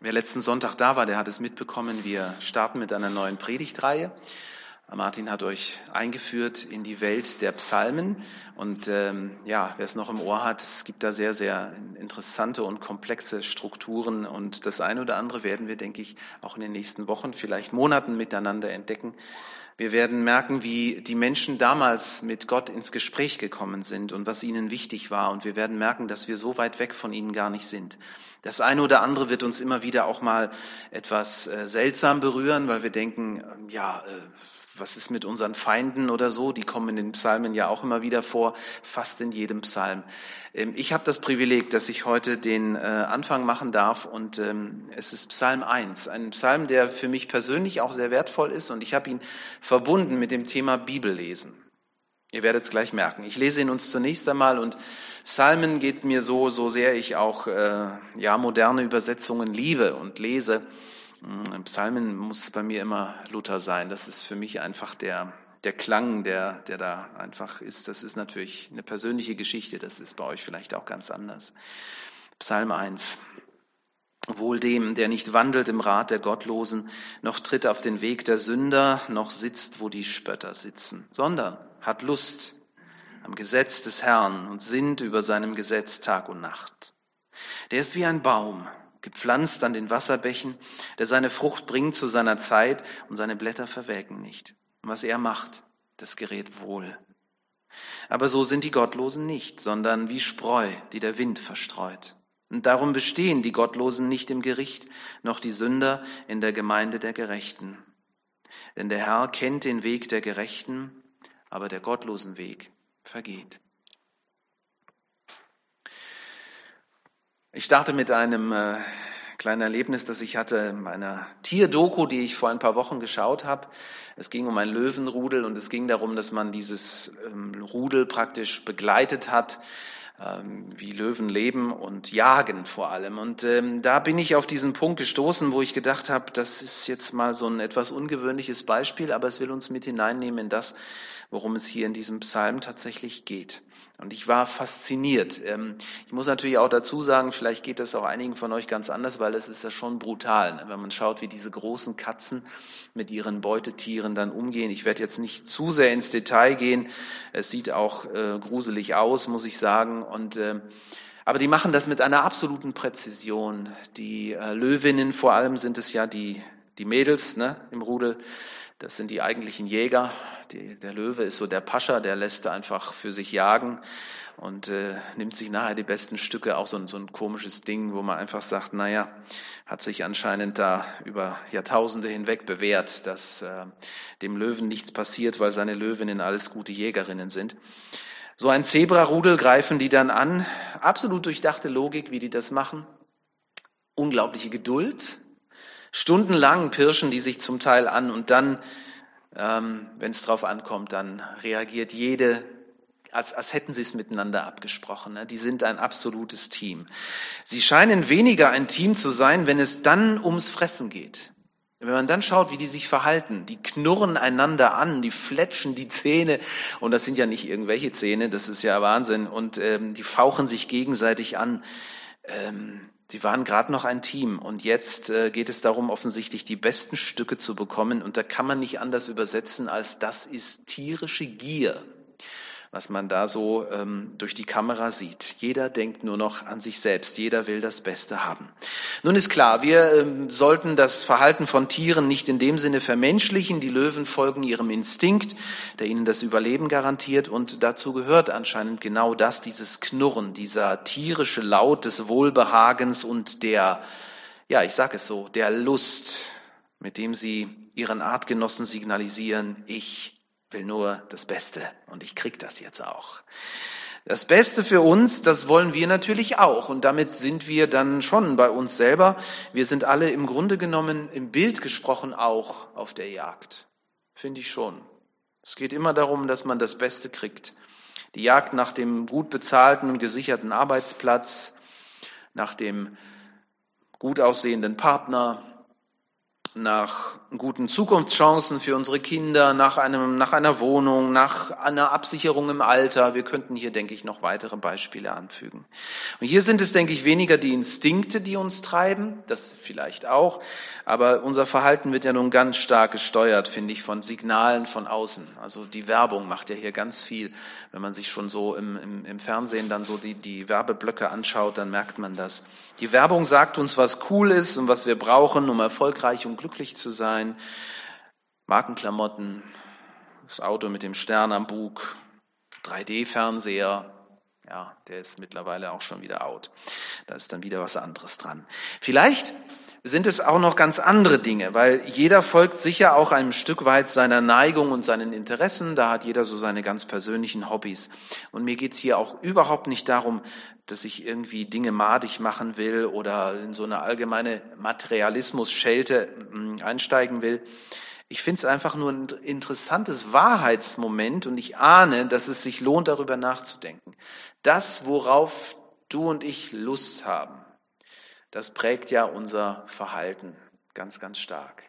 Wer letzten Sonntag da war, der hat es mitbekommen. Wir starten mit einer neuen Predigtreihe. Martin hat euch eingeführt in die Welt der Psalmen. Und ähm, ja, wer es noch im Ohr hat, es gibt da sehr, sehr interessante und komplexe Strukturen. Und das eine oder andere werden wir, denke ich, auch in den nächsten Wochen, vielleicht Monaten miteinander entdecken. Wir werden merken, wie die Menschen damals mit Gott ins Gespräch gekommen sind und was ihnen wichtig war. Und wir werden merken, dass wir so weit weg von ihnen gar nicht sind. Das eine oder andere wird uns immer wieder auch mal etwas äh, seltsam berühren, weil wir denken, ähm, ja, äh, was ist mit unseren Feinden oder so? Die kommen in den Psalmen ja auch immer wieder vor, fast in jedem Psalm. Ähm, ich habe das Privileg, dass ich heute den äh, Anfang machen darf und ähm, es ist Psalm 1, ein Psalm, der für mich persönlich auch sehr wertvoll ist und ich habe ihn verbunden mit dem Thema Bibellesen. Ihr werdet es gleich merken. Ich lese ihn uns zunächst einmal und Psalmen geht mir so, so sehr ich auch äh, ja moderne Übersetzungen liebe und lese. Mm, Psalmen muss bei mir immer Luther sein. Das ist für mich einfach der der Klang, der der da einfach ist. Das ist natürlich eine persönliche Geschichte. Das ist bei euch vielleicht auch ganz anders. Psalm 1. Wohl dem, der nicht wandelt im Rat der Gottlosen, noch tritt auf den Weg der Sünder, noch sitzt, wo die Spötter sitzen, sondern hat Lust am Gesetz des Herrn und sinnt über seinem Gesetz Tag und Nacht. Der ist wie ein Baum, gepflanzt an den Wasserbächen, der seine Frucht bringt zu seiner Zeit und seine Blätter verwelken nicht. Und was er macht, das gerät wohl. Aber so sind die Gottlosen nicht, sondern wie Spreu, die der Wind verstreut. Und darum bestehen die Gottlosen nicht im Gericht, noch die Sünder in der Gemeinde der Gerechten. Denn der Herr kennt den Weg der Gerechten, aber der gottlosen Weg vergeht. Ich starte mit einem äh, kleinen Erlebnis, das ich hatte in meiner Tierdoku, die ich vor ein paar Wochen geschaut habe. Es ging um ein Löwenrudel und es ging darum, dass man dieses ähm, Rudel praktisch begleitet hat ähm, wie Löwen leben und jagen vor allem. Und ähm, da bin ich auf diesen Punkt gestoßen, wo ich gedacht habe, das ist jetzt mal so ein etwas ungewöhnliches Beispiel, aber es will uns mit hineinnehmen in das, worum es hier in diesem Psalm tatsächlich geht. Und ich war fasziniert. Ähm, ich muss natürlich auch dazu sagen, vielleicht geht das auch einigen von euch ganz anders, weil es ist ja schon brutal, ne? wenn man schaut, wie diese großen Katzen mit ihren Beutetieren dann umgehen. Ich werde jetzt nicht zu sehr ins Detail gehen. Es sieht auch äh, gruselig aus, muss ich sagen. Und äh, aber die machen das mit einer absoluten Präzision. Die äh, Löwinnen vor allem sind es ja die die Mädels ne, im Rudel, das sind die eigentlichen Jäger. Die, der Löwe ist so der Pascha, der lässt einfach für sich jagen und äh, nimmt sich nachher die besten Stücke, auch so ein, so ein komisches Ding, wo man einfach sagt, naja, hat sich anscheinend da über Jahrtausende hinweg bewährt, dass äh, dem Löwen nichts passiert, weil seine Löwinnen alles gute Jägerinnen sind. So ein Zebrarudel greifen die dann an. Absolut durchdachte Logik, wie die das machen. Unglaubliche Geduld, Stundenlang pirschen die sich zum Teil an und dann, ähm, wenn es drauf ankommt, dann reagiert jede, als, als hätten sie es miteinander abgesprochen. Ne? Die sind ein absolutes Team. Sie scheinen weniger ein Team zu sein, wenn es dann ums Fressen geht. Wenn man dann schaut, wie die sich verhalten, die knurren einander an, die fletschen die Zähne, und das sind ja nicht irgendwelche Zähne, das ist ja Wahnsinn, und ähm, die fauchen sich gegenseitig an. Ähm, Sie waren gerade noch ein Team und jetzt äh, geht es darum, offensichtlich die besten Stücke zu bekommen. Und da kann man nicht anders übersetzen, als das ist tierische Gier was man da so ähm, durch die Kamera sieht. Jeder denkt nur noch an sich selbst, jeder will das Beste haben. Nun ist klar, wir ähm, sollten das Verhalten von Tieren nicht in dem Sinne vermenschlichen. Die Löwen folgen ihrem Instinkt, der ihnen das Überleben garantiert und dazu gehört anscheinend genau das, dieses Knurren, dieser tierische Laut des Wohlbehagens und der, ja, ich sage es so, der Lust, mit dem sie ihren Artgenossen signalisieren, ich will nur das Beste und ich krieg das jetzt auch. Das Beste für uns, das wollen wir natürlich auch und damit sind wir dann schon bei uns selber. Wir sind alle im Grunde genommen im Bild gesprochen auch auf der Jagd. Finde ich schon. Es geht immer darum, dass man das Beste kriegt. Die Jagd nach dem gut bezahlten und gesicherten Arbeitsplatz, nach dem gut aussehenden Partner, nach guten Zukunftschancen für unsere Kinder, nach, einem, nach einer Wohnung, nach einer Absicherung im Alter. Wir könnten hier, denke ich, noch weitere Beispiele anfügen. Und hier sind es, denke ich, weniger die Instinkte, die uns treiben, das vielleicht auch, aber unser Verhalten wird ja nun ganz stark gesteuert, finde ich, von Signalen von außen. Also die Werbung macht ja hier ganz viel. Wenn man sich schon so im, im, im Fernsehen dann so die, die Werbeblöcke anschaut, dann merkt man das. Die Werbung sagt uns, was cool ist und was wir brauchen, um erfolgreich und glücklich zu sein. Markenklamotten, das Auto mit dem Stern am Bug, 3D-Fernseher, ja, der ist mittlerweile auch schon wieder out. Da ist dann wieder was anderes dran. Vielleicht sind es auch noch ganz andere Dinge, weil jeder folgt sicher auch einem Stück weit seiner Neigung und seinen Interessen. Da hat jeder so seine ganz persönlichen Hobbys. Und mir geht's hier auch überhaupt nicht darum, dass ich irgendwie Dinge madig machen will oder in so eine allgemeine Materialismus-Schelte hm, einsteigen will. Ich finde es einfach nur ein interessantes Wahrheitsmoment und ich ahne, dass es sich lohnt, darüber nachzudenken. Das, worauf du und ich Lust haben, das prägt ja unser Verhalten ganz, ganz stark.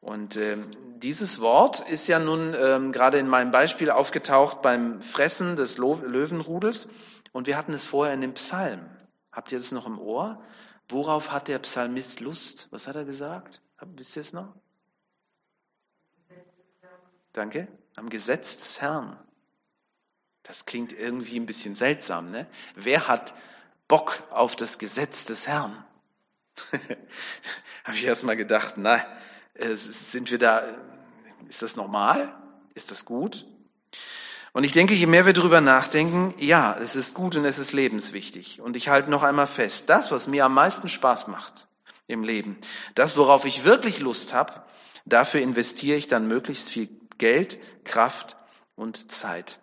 Und ähm, dieses Wort ist ja nun ähm, gerade in meinem Beispiel aufgetaucht beim Fressen des Löwenrudels. Und wir hatten es vorher in dem Psalm. Habt ihr das noch im Ohr? Worauf hat der Psalmist Lust? Was hat er gesagt? Wisst ihr es noch? Danke. Am Gesetz des Herrn. Das klingt irgendwie ein bisschen seltsam, ne? Wer hat Bock auf das Gesetz des Herrn. Habe ich erst mal gedacht, na, sind wir da, ist das normal? Ist das gut? Und ich denke, je mehr wir darüber nachdenken, ja, es ist gut und es ist lebenswichtig. Und ich halte noch einmal fest, das, was mir am meisten Spaß macht im Leben, das, worauf ich wirklich Lust habe, dafür investiere ich dann möglichst viel Geld, Kraft und Zeit.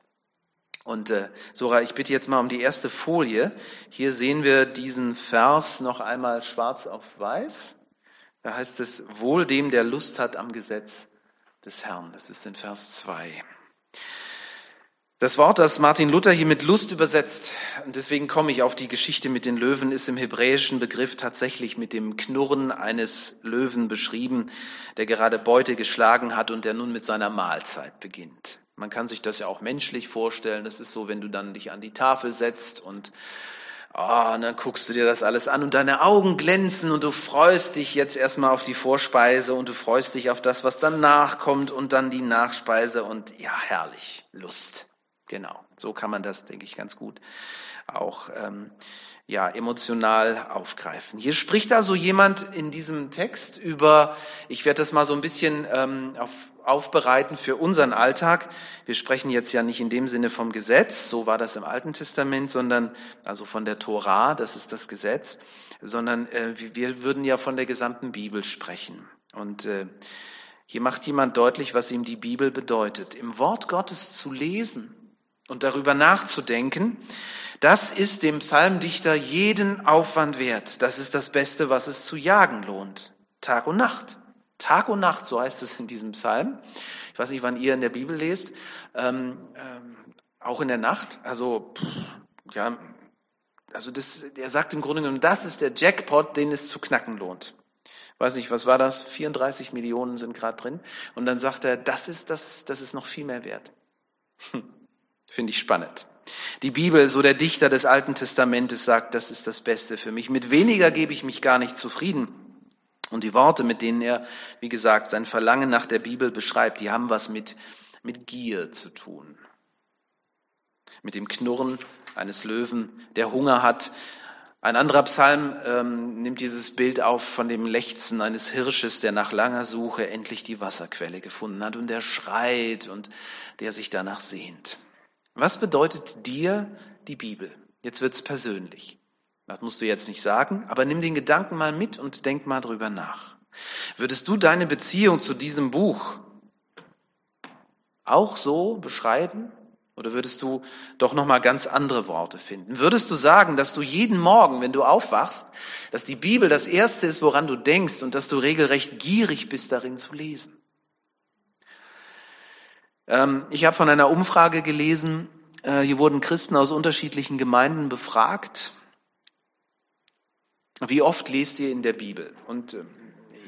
Und äh, Sora, ich bitte jetzt mal um die erste Folie. Hier sehen wir diesen Vers noch einmal schwarz auf weiß. Da heißt es, wohl dem, der Lust hat am Gesetz des Herrn. Das ist in Vers 2. Das Wort, das Martin Luther hier mit Lust übersetzt, und deswegen komme ich auf die Geschichte mit den Löwen, ist im hebräischen Begriff tatsächlich mit dem Knurren eines Löwen beschrieben, der gerade Beute geschlagen hat und der nun mit seiner Mahlzeit beginnt. Man kann sich das ja auch menschlich vorstellen. Das ist so, wenn du dann dich an die Tafel setzt und oh, und dann guckst du dir das alles an und deine Augen glänzen und du freust dich jetzt erstmal auf die Vorspeise und du freust dich auf das, was danach kommt und dann die Nachspeise und ja, herrlich, Lust. Genau, so kann man das, denke ich, ganz gut auch ähm, ja, emotional aufgreifen. Hier spricht also jemand in diesem Text über, ich werde das mal so ein bisschen ähm, auf, aufbereiten für unseren Alltag. Wir sprechen jetzt ja nicht in dem Sinne vom Gesetz, so war das im Alten Testament, sondern also von der Tora, das ist das Gesetz, sondern äh, wir würden ja von der gesamten Bibel sprechen. Und äh, hier macht jemand deutlich, was ihm die Bibel bedeutet. Im Wort Gottes zu lesen, und darüber nachzudenken, das ist dem Psalmdichter jeden Aufwand wert. Das ist das Beste, was es zu jagen lohnt. Tag und Nacht. Tag und Nacht, so heißt es in diesem Psalm. Ich weiß nicht, wann ihr in der Bibel lest. Ähm, ähm, auch in der Nacht. Also, pff, ja, also das, er sagt im Grunde genommen, das ist der Jackpot, den es zu knacken lohnt. Weiß nicht, was war das? 34 Millionen sind gerade drin. Und dann sagt er, das ist das, das ist noch viel mehr wert. Hm. Finde ich spannend. Die Bibel, so der Dichter des Alten Testamentes sagt, das ist das Beste für mich. Mit weniger gebe ich mich gar nicht zufrieden. Und die Worte, mit denen er, wie gesagt, sein Verlangen nach der Bibel beschreibt, die haben was mit, mit Gier zu tun. Mit dem Knurren eines Löwen, der Hunger hat. Ein anderer Psalm ähm, nimmt dieses Bild auf von dem Lechzen eines Hirsches, der nach langer Suche endlich die Wasserquelle gefunden hat und der schreit und der sich danach sehnt. Was bedeutet dir die Bibel? Jetzt wird's persönlich. Das musst du jetzt nicht sagen, aber nimm den Gedanken mal mit und denk mal drüber nach. Würdest du deine Beziehung zu diesem Buch auch so beschreiben? Oder würdest du doch noch mal ganz andere Worte finden? Würdest du sagen, dass du jeden Morgen, wenn du aufwachst, dass die Bibel das erste ist, woran du denkst und dass du regelrecht gierig bist, darin zu lesen? Ähm, ich habe von einer Umfrage gelesen, äh, hier wurden Christen aus unterschiedlichen Gemeinden befragt. Wie oft lest ihr in der Bibel? Und ähm,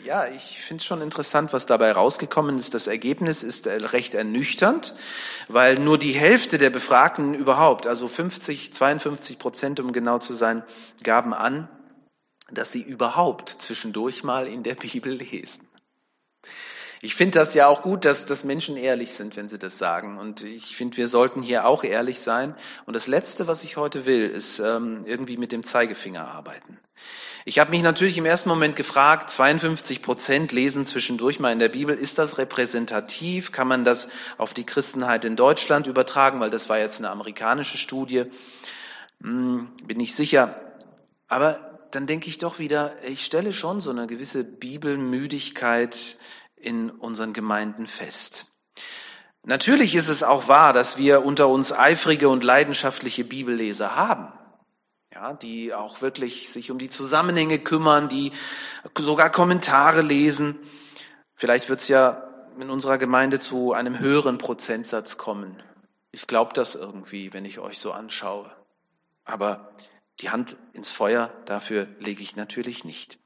ja, ich finde es schon interessant, was dabei rausgekommen ist. Das Ergebnis ist äh, recht ernüchternd, weil nur die Hälfte der Befragten überhaupt, also 50, 52 Prozent, um genau zu sein, gaben an, dass sie überhaupt zwischendurch mal in der Bibel lesen. Ich finde das ja auch gut, dass, dass Menschen ehrlich sind, wenn sie das sagen. Und ich finde, wir sollten hier auch ehrlich sein. Und das Letzte, was ich heute will, ist ähm, irgendwie mit dem Zeigefinger arbeiten. Ich habe mich natürlich im ersten Moment gefragt, 52 Prozent lesen zwischendurch mal in der Bibel. Ist das repräsentativ? Kann man das auf die Christenheit in Deutschland übertragen? Weil das war jetzt eine amerikanische Studie. Hm, bin ich sicher. Aber dann denke ich doch wieder, ich stelle schon so eine gewisse Bibelmüdigkeit in unseren Gemeinden fest. Natürlich ist es auch wahr, dass wir unter uns eifrige und leidenschaftliche Bibelleser haben. Ja, die auch wirklich sich um die Zusammenhänge kümmern, die sogar Kommentare lesen. Vielleicht wird es ja in unserer Gemeinde zu einem höheren Prozentsatz kommen. Ich glaube das irgendwie, wenn ich euch so anschaue. Aber die Hand ins Feuer, dafür lege ich natürlich nicht.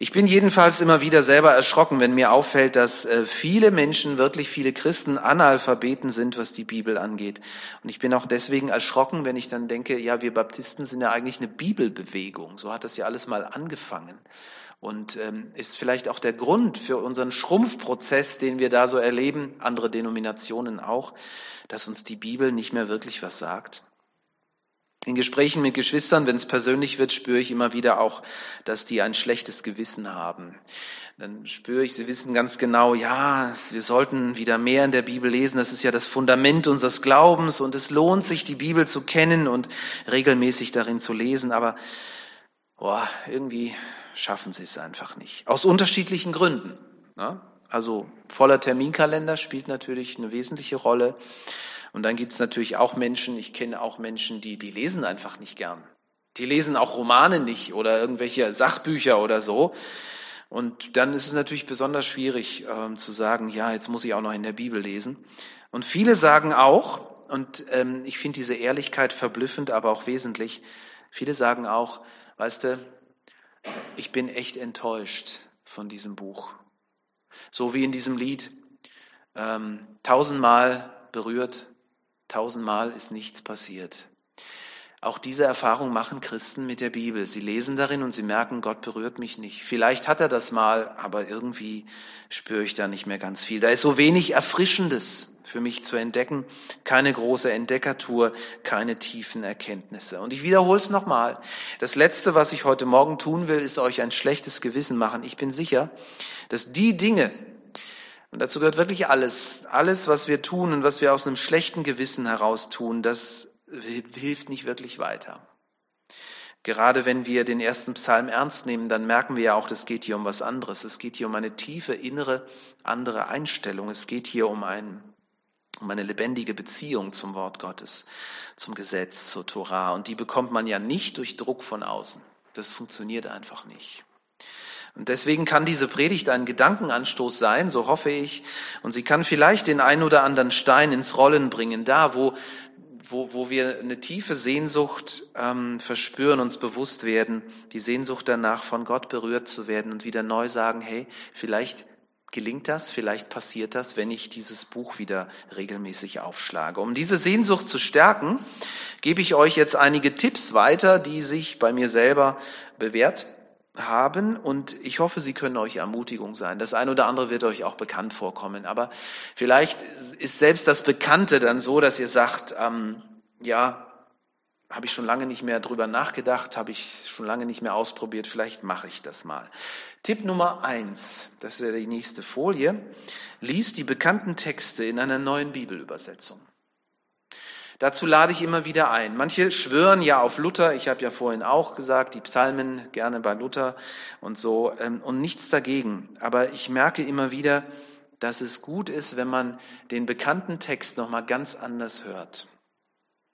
Ich bin jedenfalls immer wieder selber erschrocken, wenn mir auffällt, dass äh, viele Menschen, wirklich viele Christen Analphabeten sind, was die Bibel angeht. Und ich bin auch deswegen erschrocken, wenn ich dann denke, ja, wir Baptisten sind ja eigentlich eine Bibelbewegung. So hat das ja alles mal angefangen. Und ähm, ist vielleicht auch der Grund für unseren Schrumpfprozess, den wir da so erleben, andere Denominationen auch, dass uns die Bibel nicht mehr wirklich was sagt. In Gesprächen mit Geschwistern, wenn es persönlich wird, spüre ich immer wieder auch, dass die ein schlechtes Gewissen haben. Dann spüre ich, sie wissen ganz genau, ja, wir sollten wieder mehr in der Bibel lesen. Das ist ja das Fundament unseres Glaubens und es lohnt sich, die Bibel zu kennen und regelmäßig darin zu lesen. Aber boah, irgendwie schaffen sie es einfach nicht. Aus unterschiedlichen Gründen. Ne? Also voller Terminkalender spielt natürlich eine wesentliche Rolle. Und dann gibt es natürlich auch Menschen, ich kenne auch Menschen, die, die lesen einfach nicht gern. Die lesen auch Romane nicht oder irgendwelche Sachbücher oder so. Und dann ist es natürlich besonders schwierig ähm, zu sagen, ja, jetzt muss ich auch noch in der Bibel lesen. Und viele sagen auch, und ähm, ich finde diese Ehrlichkeit verblüffend, aber auch wesentlich, viele sagen auch, weißt du, ich bin echt enttäuscht von diesem Buch. So wie in diesem Lied, ähm, tausendmal berührt, Tausendmal ist nichts passiert. Auch diese Erfahrung machen Christen mit der Bibel. Sie lesen darin und sie merken, Gott berührt mich nicht. Vielleicht hat er das mal, aber irgendwie spüre ich da nicht mehr ganz viel. Da ist so wenig Erfrischendes für mich zu entdecken. Keine große Entdeckertour, keine tiefen Erkenntnisse. Und ich wiederhole es nochmal. Das Letzte, was ich heute Morgen tun will, ist euch ein schlechtes Gewissen machen. Ich bin sicher, dass die Dinge, und dazu gehört wirklich alles. Alles, was wir tun und was wir aus einem schlechten Gewissen heraus tun, das hilft nicht wirklich weiter. Gerade wenn wir den ersten Psalm ernst nehmen, dann merken wir ja auch, es geht hier um was anderes. Es geht hier um eine tiefe, innere, andere Einstellung. Es geht hier um, ein, um eine lebendige Beziehung zum Wort Gottes, zum Gesetz, zur Torah. Und die bekommt man ja nicht durch Druck von außen. Das funktioniert einfach nicht. Und deswegen kann diese Predigt ein Gedankenanstoß sein, so hoffe ich. Und sie kann vielleicht den ein oder anderen Stein ins Rollen bringen, da wo, wo, wo wir eine tiefe Sehnsucht ähm, verspüren, uns bewusst werden, die Sehnsucht danach, von Gott berührt zu werden und wieder neu sagen, hey, vielleicht gelingt das, vielleicht passiert das, wenn ich dieses Buch wieder regelmäßig aufschlage. Um diese Sehnsucht zu stärken, gebe ich euch jetzt einige Tipps weiter, die sich bei mir selber bewährt haben und ich hoffe, sie können euch Ermutigung sein. Das eine oder andere wird euch auch bekannt vorkommen, aber vielleicht ist selbst das Bekannte dann so, dass ihr sagt, ähm, ja, habe ich schon lange nicht mehr drüber nachgedacht, habe ich schon lange nicht mehr ausprobiert, vielleicht mache ich das mal. Tipp Nummer eins, das ist ja die nächste Folie, lies die bekannten Texte in einer neuen Bibelübersetzung. Dazu lade ich immer wieder ein. Manche schwören ja auf Luther. Ich habe ja vorhin auch gesagt, die Psalmen gerne bei Luther und so ähm, und nichts dagegen. Aber ich merke immer wieder, dass es gut ist, wenn man den bekannten Text noch mal ganz anders hört.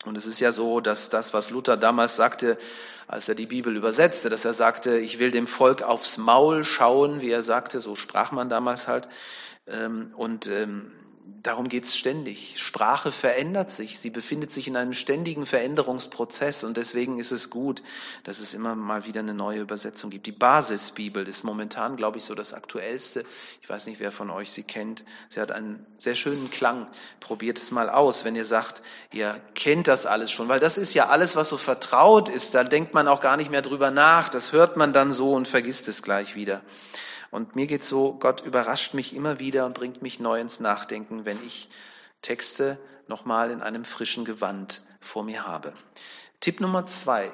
Und es ist ja so, dass das, was Luther damals sagte, als er die Bibel übersetzte, dass er sagte, ich will dem Volk aufs Maul schauen, wie er sagte, so sprach man damals halt. Ähm, und darum geht's ständig. Sprache verändert sich, sie befindet sich in einem ständigen Veränderungsprozess und deswegen ist es gut, dass es immer mal wieder eine neue Übersetzung gibt. Die Basisbibel ist momentan, glaube ich, so das aktuellste. Ich weiß nicht, wer von euch sie kennt. Sie hat einen sehr schönen Klang. Probiert es mal aus, wenn ihr sagt, ihr kennt das alles schon, weil das ist ja alles, was so vertraut ist. Da denkt man auch gar nicht mehr drüber nach. Das hört man dann so und vergisst es gleich wieder. Und mir geht so, Gott überrascht mich immer wieder und bringt mich neu ins Nachdenken, wenn ich Texte nochmal in einem frischen Gewand vor mir habe. Tipp Nummer zwei.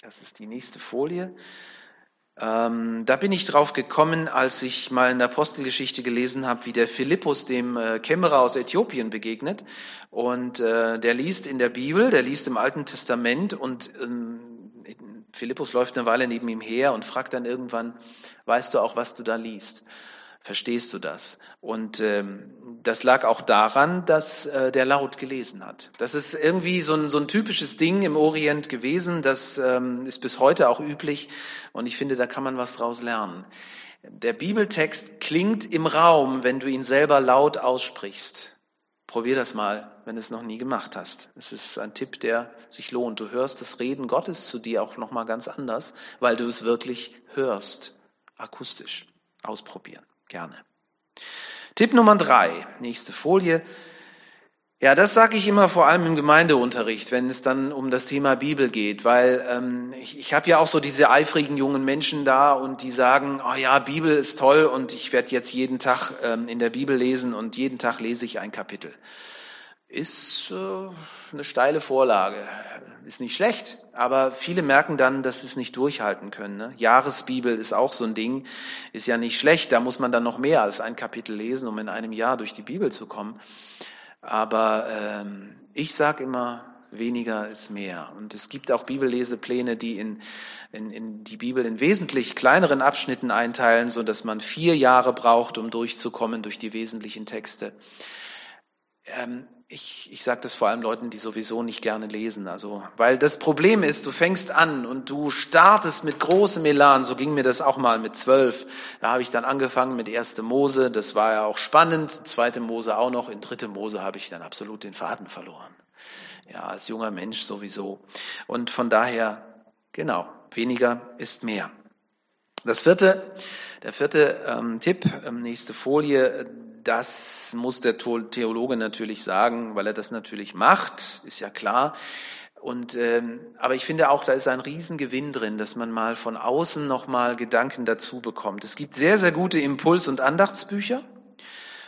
Das ist die nächste Folie. Ähm, da bin ich drauf gekommen, als ich mal in der Apostelgeschichte gelesen habe, wie der Philippus dem äh, Kämmerer aus Äthiopien begegnet. Und äh, der liest in der Bibel, der liest im Alten Testament und ähm, Philippus läuft eine Weile neben ihm her und fragt dann irgendwann, weißt du auch, was du da liest? Verstehst du das? Und ähm, das lag auch daran, dass äh, der laut gelesen hat. Das ist irgendwie so ein, so ein typisches Ding im Orient gewesen. Das ähm, ist bis heute auch üblich. Und ich finde, da kann man was draus lernen. Der Bibeltext klingt im Raum, wenn du ihn selber laut aussprichst. Probier das mal, wenn du es noch nie gemacht hast. Es ist ein Tipp, der sich lohnt. Du hörst das Reden Gottes zu dir auch noch mal ganz anders, weil du es wirklich hörst, akustisch. Ausprobieren, gerne. Tipp Nummer drei, nächste Folie. Ja, das sage ich immer vor allem im Gemeindeunterricht, wenn es dann um das Thema Bibel geht, weil ähm, ich, ich habe ja auch so diese eifrigen jungen Menschen da und die sagen, oh ja, Bibel ist toll und ich werde jetzt jeden Tag ähm, in der Bibel lesen und jeden Tag lese ich ein Kapitel. Ist äh, eine steile Vorlage, ist nicht schlecht, aber viele merken dann, dass sie es nicht durchhalten können. Ne? Jahresbibel ist auch so ein Ding, ist ja nicht schlecht, da muss man dann noch mehr als ein Kapitel lesen, um in einem Jahr durch die Bibel zu kommen. Aber ähm, ich sage immer, weniger ist mehr. Und es gibt auch Bibellesepläne, die in, in, in die Bibel in wesentlich kleineren Abschnitten einteilen, so dass man vier Jahre braucht, um durchzukommen durch die wesentlichen Texte. Ähm, ich, ich sage das vor allem Leuten, die sowieso nicht gerne lesen. Also, weil das Problem ist, du fängst an und du startest mit großem Elan. So ging mir das auch mal mit zwölf. Da habe ich dann angefangen mit erste Mose. Das war ja auch spannend. Zweite Mose auch noch. In dritte Mose habe ich dann absolut den Faden verloren. Ja, als junger Mensch sowieso. Und von daher, genau, weniger ist mehr. Das vierte, der vierte ähm, Tipp, ähm, nächste Folie, das muss der Theologe natürlich sagen, weil er das natürlich macht, ist ja klar. Und ähm, aber ich finde auch, da ist ein Riesengewinn drin, dass man mal von außen nochmal Gedanken dazu bekommt. Es gibt sehr, sehr gute Impuls- und Andachtsbücher.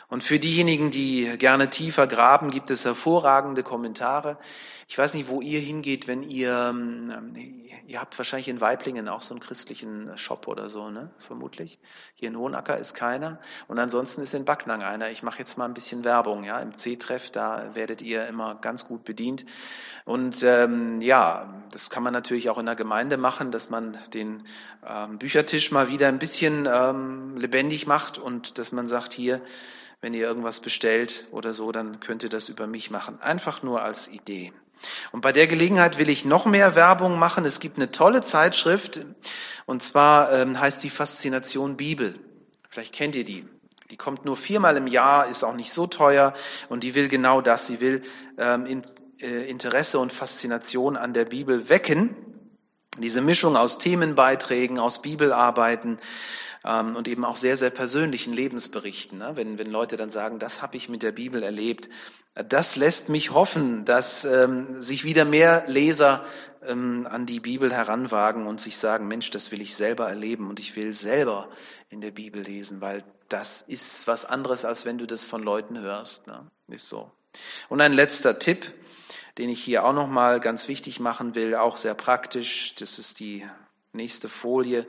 Und für diejenigen, die gerne tiefer graben, gibt es hervorragende Kommentare. Ich weiß nicht, wo ihr hingeht, wenn ihr, ähm, ihr habt wahrscheinlich in Weiblingen auch so einen christlichen Shop oder so, ne? Vermutlich. Hier in Hohenacker ist keiner. Und ansonsten ist in Backnang einer. Ich mache jetzt mal ein bisschen Werbung, ja. Im C-Treff, da werdet ihr immer ganz gut bedient. Und ähm, ja, das kann man natürlich auch in der Gemeinde machen, dass man den ähm, Büchertisch mal wieder ein bisschen ähm, lebendig macht und dass man sagt, hier, wenn ihr irgendwas bestellt oder so, dann könnt ihr das über mich machen. Einfach nur als Idee. Und bei der Gelegenheit will ich noch mehr Werbung machen. Es gibt eine tolle Zeitschrift und zwar ähm, heißt die Faszination Bibel. Vielleicht kennt ihr die. Die kommt nur viermal im Jahr, ist auch nicht so teuer und die will genau das. Sie will ähm, in, äh, Interesse und Faszination an der Bibel wecken. Diese Mischung aus Themenbeiträgen, aus Bibelarbeiten ähm, und eben auch sehr, sehr persönlichen Lebensberichten. Ne? Wenn, wenn Leute dann sagen, das habe ich mit der Bibel erlebt, das lässt mich hoffen, dass ähm, sich wieder mehr Leser ähm, an die Bibel heranwagen und sich sagen, Mensch, das will ich selber erleben und ich will selber in der Bibel lesen, weil das ist was anderes, als wenn du das von Leuten hörst. Ne? Ist so. Und ein letzter Tipp, den ich hier auch nochmal ganz wichtig machen will, auch sehr praktisch, das ist die nächste Folie.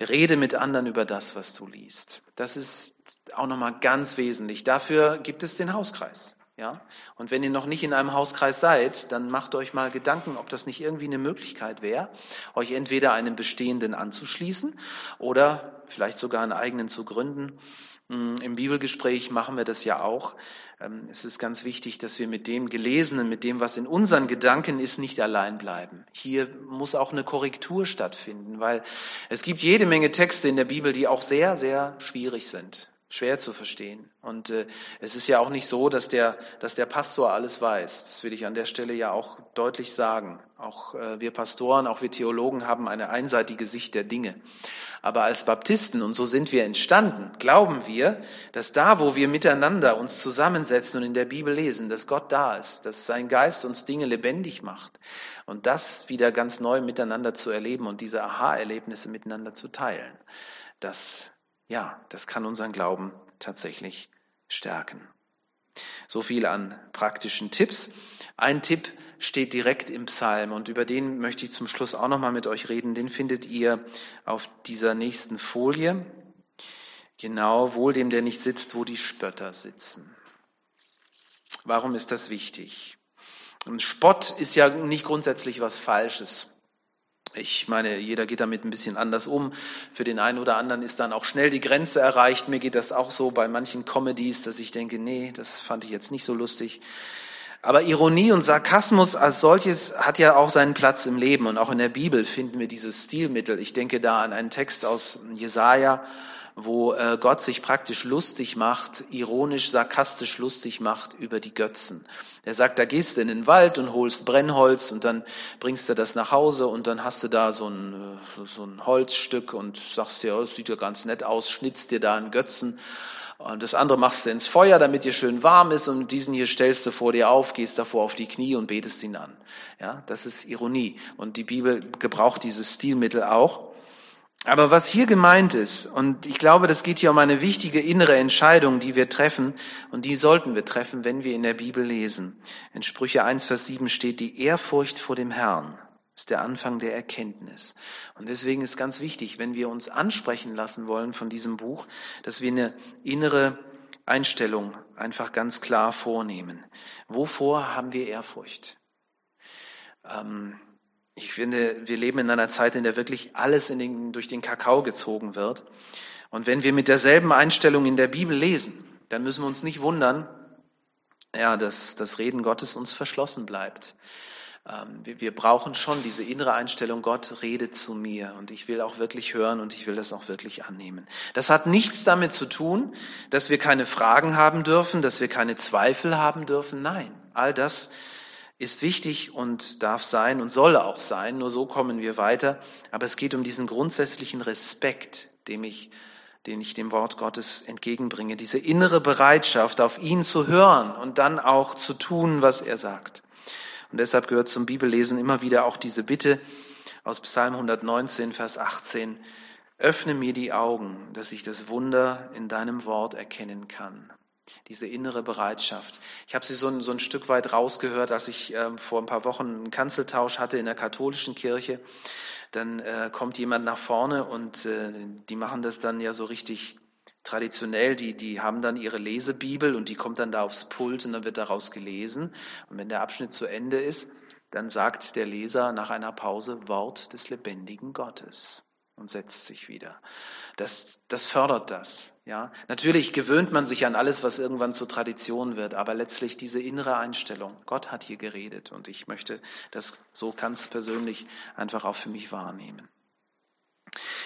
Rede mit anderen über das, was du liest. Das ist auch nochmal ganz wesentlich. Dafür gibt es den Hauskreis. Ja? Und wenn ihr noch nicht in einem Hauskreis seid, dann macht euch mal Gedanken, ob das nicht irgendwie eine Möglichkeit wäre, euch entweder einem bestehenden anzuschließen oder vielleicht sogar einen eigenen zu gründen. Hm, Im Bibelgespräch machen wir das ja auch. Ähm, es ist ganz wichtig, dass wir mit dem Gelesenen, mit dem, was in unseren Gedanken ist, nicht allein bleiben. Hier muss auch eine Korrektur stattfinden, weil es gibt jede Menge Texte in der Bibel, die auch sehr, sehr schwierig sind schwer zu verstehen. Und äh, es ist ja auch nicht so, dass der, dass der Pastor alles weiß. Das will ich an der Stelle ja auch deutlich sagen. Auch äh, wir Pastoren, auch wir Theologen haben eine einseitige Sicht der Dinge. Aber als Baptisten, und so sind wir entstanden, glauben wir, dass da, wo wir miteinander uns zusammensetzen und in der Bibel lesen, dass Gott da ist, dass sein Geist uns Dinge lebendig macht und das wieder ganz neu miteinander zu erleben und diese Aha-Erlebnisse miteinander zu teilen. Das ja, das kann unseren Glauben tatsächlich stärken. So viel an praktischen Tipps. Ein Tipp steht direkt im Psalm und über den möchte ich zum Schluss auch noch mal mit euch reden. Den findet ihr auf dieser nächsten Folie. Genau, wohl dem, der nicht sitzt, wo die Spötter sitzen. Warum ist das wichtig? Und Spott ist ja nicht grundsätzlich was Falsches. Ich meine, jeder geht damit ein bisschen anders um. Für den einen oder anderen ist dann auch schnell die Grenze erreicht. Mir geht das auch so bei manchen Comedies, dass ich denke, nee, das fand ich jetzt nicht so lustig. Aber Ironie und Sarkasmus als solches hat ja auch seinen Platz im Leben und auch in der Bibel finden wir dieses Stilmittel. Ich denke da an einen Text aus Jesaja, wo äh, Gott sich praktisch lustig macht, ironisch, sarkastisch lustig macht über die Götzen. Er sagt, da gehst du in den Wald und holst Brennholz und dann bringst du das nach Hause und dann hast du da so ein, äh, so ein Holzstück und sagst dir, oh, das sieht ja ganz nett aus, schnitzt dir da einen Götzen. Und das andere machst du ins Feuer, damit dir schön warm ist und diesen hier stellst du vor dir auf, gehst davor auf die Knie und betest ihn an. Ja, das ist Ironie. Und die Bibel gebraucht dieses Stilmittel auch. Aber was hier gemeint ist, und ich glaube, das geht hier um eine wichtige innere Entscheidung, die wir treffen, und die sollten wir treffen, wenn wir in der Bibel lesen. In Sprüche 1, Vers 7 steht, die Ehrfurcht vor dem Herrn ist der Anfang der Erkenntnis. Und deswegen ist ganz wichtig, wenn wir uns ansprechen lassen wollen von diesem Buch, dass wir eine innere Einstellung einfach ganz klar vornehmen. Wovor haben wir Ehrfurcht? Ähm, ich finde, wir leben in einer Zeit, in der wirklich alles den, durch den Kakao gezogen wird. Und wenn wir mit derselben Einstellung in der Bibel lesen, dann müssen wir uns nicht wundern, ja, dass das Reden Gottes uns verschlossen bleibt. Ähm, wir brauchen schon diese innere Einstellung, Gott rede zu mir und ich will auch wirklich hören und ich will das auch wirklich annehmen. Das hat nichts damit zu tun, dass wir keine Fragen haben dürfen, dass wir keine Zweifel haben dürfen. Nein, all das ist wichtig und darf sein und soll auch sein. Nur so kommen wir weiter. Aber es geht um diesen grundsätzlichen Respekt, dem ich, den ich dem Wort Gottes entgegenbringe. Diese innere Bereitschaft, auf ihn zu hören und dann auch zu tun, was er sagt. Und deshalb gehört zum Bibellesen immer wieder auch diese Bitte aus Psalm 119, Vers 18. Öffne mir die Augen, dass ich das Wunder in deinem Wort erkennen kann diese innere Bereitschaft. Ich habe sie so ein, so ein Stück weit rausgehört, als ich äh, vor ein paar Wochen einen Kanzeltausch hatte in der katholischen Kirche. Dann äh, kommt jemand nach vorne und äh, die machen das dann ja so richtig traditionell. Die, die haben dann ihre Lesebibel und die kommt dann da aufs Pult und dann wird daraus gelesen. Und wenn der Abschnitt zu Ende ist, dann sagt der Leser nach einer Pause Wort des lebendigen Gottes und setzt sich wieder. Das, das fördert das. Ja, natürlich gewöhnt man sich an alles, was irgendwann zur Tradition wird, aber letztlich diese innere Einstellung. Gott hat hier geredet und ich möchte das so ganz persönlich einfach auch für mich wahrnehmen.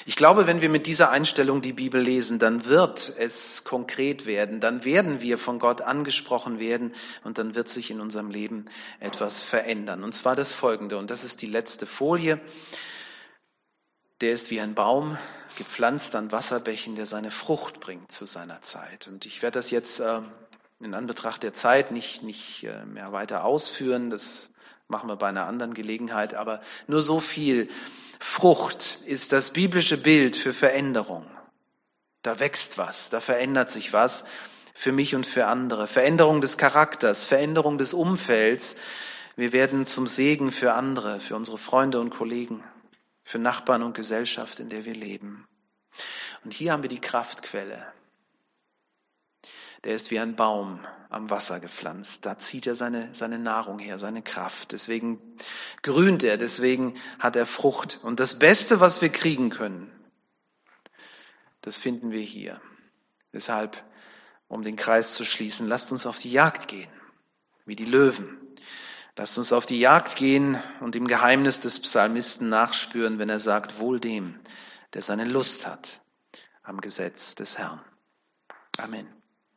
Ich glaube, wenn wir mit dieser Einstellung die Bibel lesen, dann wird es konkret werden, dann werden wir von Gott angesprochen werden und dann wird sich in unserem Leben etwas verändern. Und zwar das Folgende, und das ist die letzte Folie. Der ist wie ein Baum, gepflanzt an Wasserbächen, der seine Frucht bringt zu seiner Zeit. Und ich werde das jetzt äh, in Anbetracht der Zeit nicht, nicht äh, mehr weiter ausführen. Das machen wir bei einer anderen Gelegenheit. Aber nur so viel. Frucht ist das biblische Bild für Veränderung. Da wächst was, da verändert sich was für mich und für andere. Veränderung des Charakters, Veränderung des Umfelds. Wir werden zum Segen für andere, für unsere Freunde und Kollegen für Nachbarn und Gesellschaft, in der wir leben. Und hier haben wir die Kraftquelle. Der ist wie ein Baum am Wasser gepflanzt. Da zieht er seine, seine Nahrung her, seine Kraft. Deswegen grünt er, deswegen hat er Frucht. Und das Beste, was wir kriegen können, das finden wir hier. Deshalb, um den Kreis zu schließen, lasst uns auf die Jagd gehen, wie die Löwen. Lasst uns auf die Jagd gehen und dem Geheimnis des Psalmisten nachspüren, wenn er sagt, wohl dem, der seine Lust hat am Gesetz des Herrn. Amen.